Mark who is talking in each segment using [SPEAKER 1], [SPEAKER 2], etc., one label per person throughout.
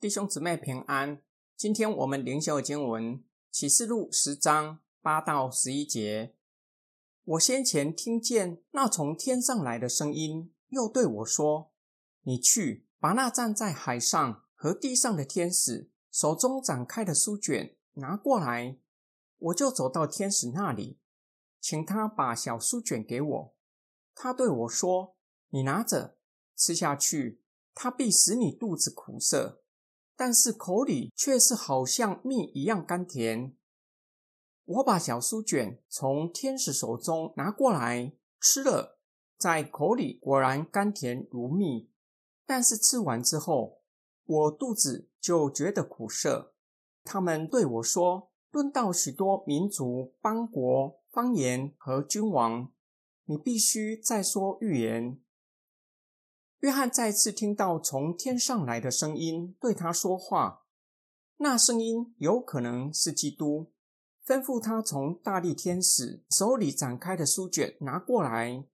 [SPEAKER 1] 弟兄姊妹平安。今天我们灵修经文启示录十章八到十一节。我先前听见那从天上来的声音，又对我说：“你去把那站在海上和地上的天使手中展开的书卷拿过来。”我就走到天使那里，请他把小书卷给我。他对我说：“你拿着吃下去，它必使你肚子苦涩。”但是口里却是好像蜜一样甘甜。我把小书卷从天使手中拿过来吃了，在口里果然甘甜如蜜。但是吃完之后，我肚子就觉得苦涩。他们对我说：“论到许多民族、邦国、方言和君王，你必须再说预言。”约翰再次听到从天上来的声音对他说话，那声音有可能是基督，吩咐他从大力天使手里展开的书卷拿过来。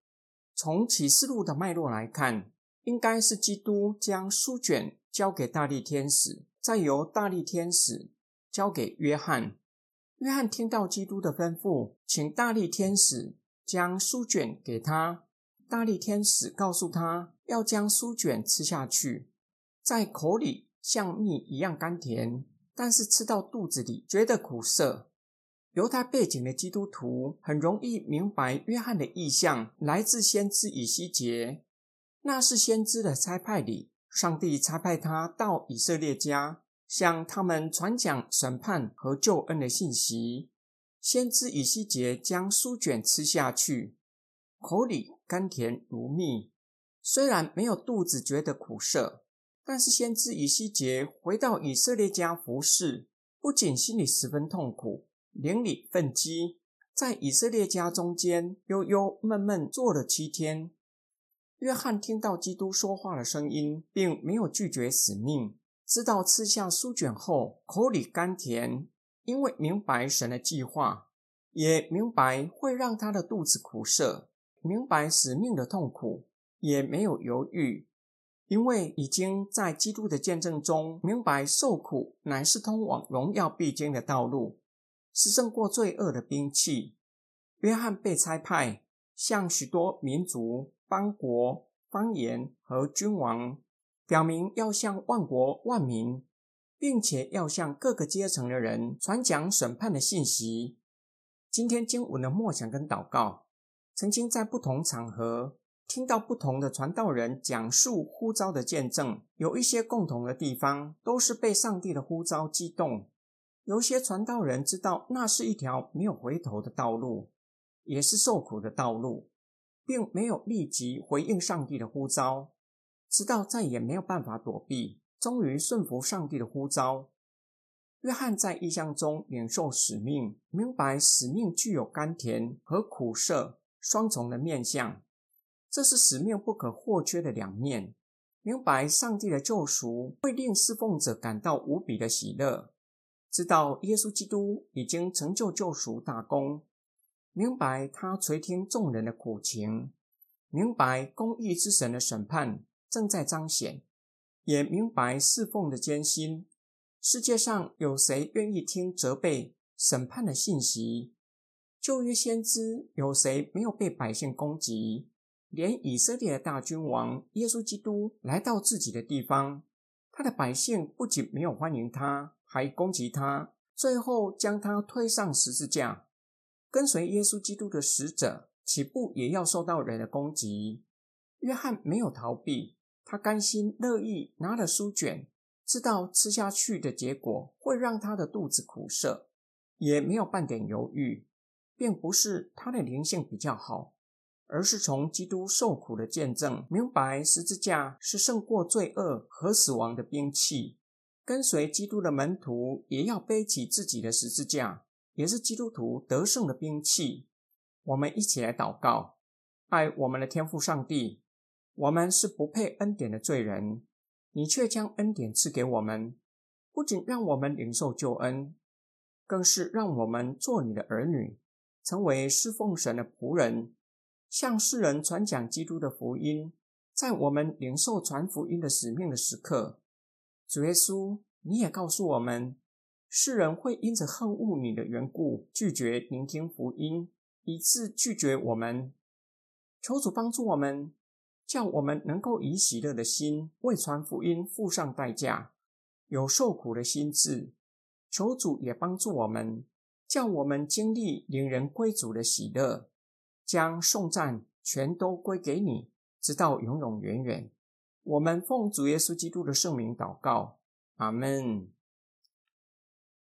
[SPEAKER 1] 从启示录的脉络来看，应该是基督将书卷交给大力天使，再由大力天使交给约翰。约翰听到基督的吩咐，请大力天使将书卷给他。大力天使告诉他。要将书卷吃下去，在口里像蜜一样甘甜，但是吃到肚子里觉得苦涩。犹太背景的基督徒很容易明白约翰的意象来自先知以西结，那是先知的差派里，上帝差派他到以色列家，向他们传讲审判和救恩的信息。先知以西结将书卷吃下去，口里甘甜如蜜。虽然没有肚子觉得苦涩，但是先知以西结回到以色列家服侍，不仅心里十分痛苦，灵里愤激，在以色列家中间悠悠闷闷坐了七天。约翰听到基督说话的声音，并没有拒绝使命，知道吃下书卷后口里甘甜，因为明白神的计划，也明白会让他的肚子苦涩，明白使命的痛苦。也没有犹豫，因为已经在基督的见证中明白受苦乃是通往荣耀必经的道路，是胜过罪恶的兵器。约翰被差派向许多民族、邦国、方言和君王，表明要向万国万民，并且要向各个阶层的人传讲审判的信息。今天经文的默想跟祷告，曾经在不同场合。听到不同的传道人讲述呼召的见证，有一些共同的地方，都是被上帝的呼召激动。有些传道人知道那是一条没有回头的道路，也是受苦的道路，并没有立即回应上帝的呼召，直到再也没有办法躲避，终于顺服上帝的呼召。约翰在异象中领受使命，明白使命具有甘甜和苦涩双重的面相。这是使命不可或缺的两面。明白上帝的救赎会令侍奉者感到无比的喜乐，知道耶稣基督已经成就救赎大功，明白他垂听众人的苦情，明白公义之神的审判正在彰显，也明白侍奉的艰辛。世界上有谁愿意听责备、审判的信息？旧约先知有谁没有被百姓攻击？连以色列的大君王耶稣基督来到自己的地方，他的百姓不仅没有欢迎他，还攻击他，最后将他推上十字架。跟随耶稣基督的使者，起步也要受到人的攻击。约翰没有逃避，他甘心乐意拿了书卷，知道吃下去的结果会让他的肚子苦涩，也没有半点犹豫，并不是他的灵性比较好。而是从基督受苦的见证，明白十字架是胜过罪恶和死亡的兵器。跟随基督的门徒也要背起自己的十字架，也是基督徒得胜的兵器。我们一起来祷告：爱我们的天父上帝，我们是不配恩典的罪人，你却将恩典赐给我们，不仅让我们领受救恩，更是让我们做你的儿女，成为侍奉神的仆人。向世人传讲基督的福音，在我们领受传福音的使命的时刻，主耶稣，你也告诉我们，世人会因着恨恶你的缘故，拒绝聆听福音，以致拒绝我们。求主帮助我们，叫我们能够以喜乐的心为传福音付上代价，有受苦的心志。求主也帮助我们，叫我们经历令人归主的喜乐，将颂赞全都归给你。直到永永远远，我们奉主耶稣基督的圣名祷告，阿门。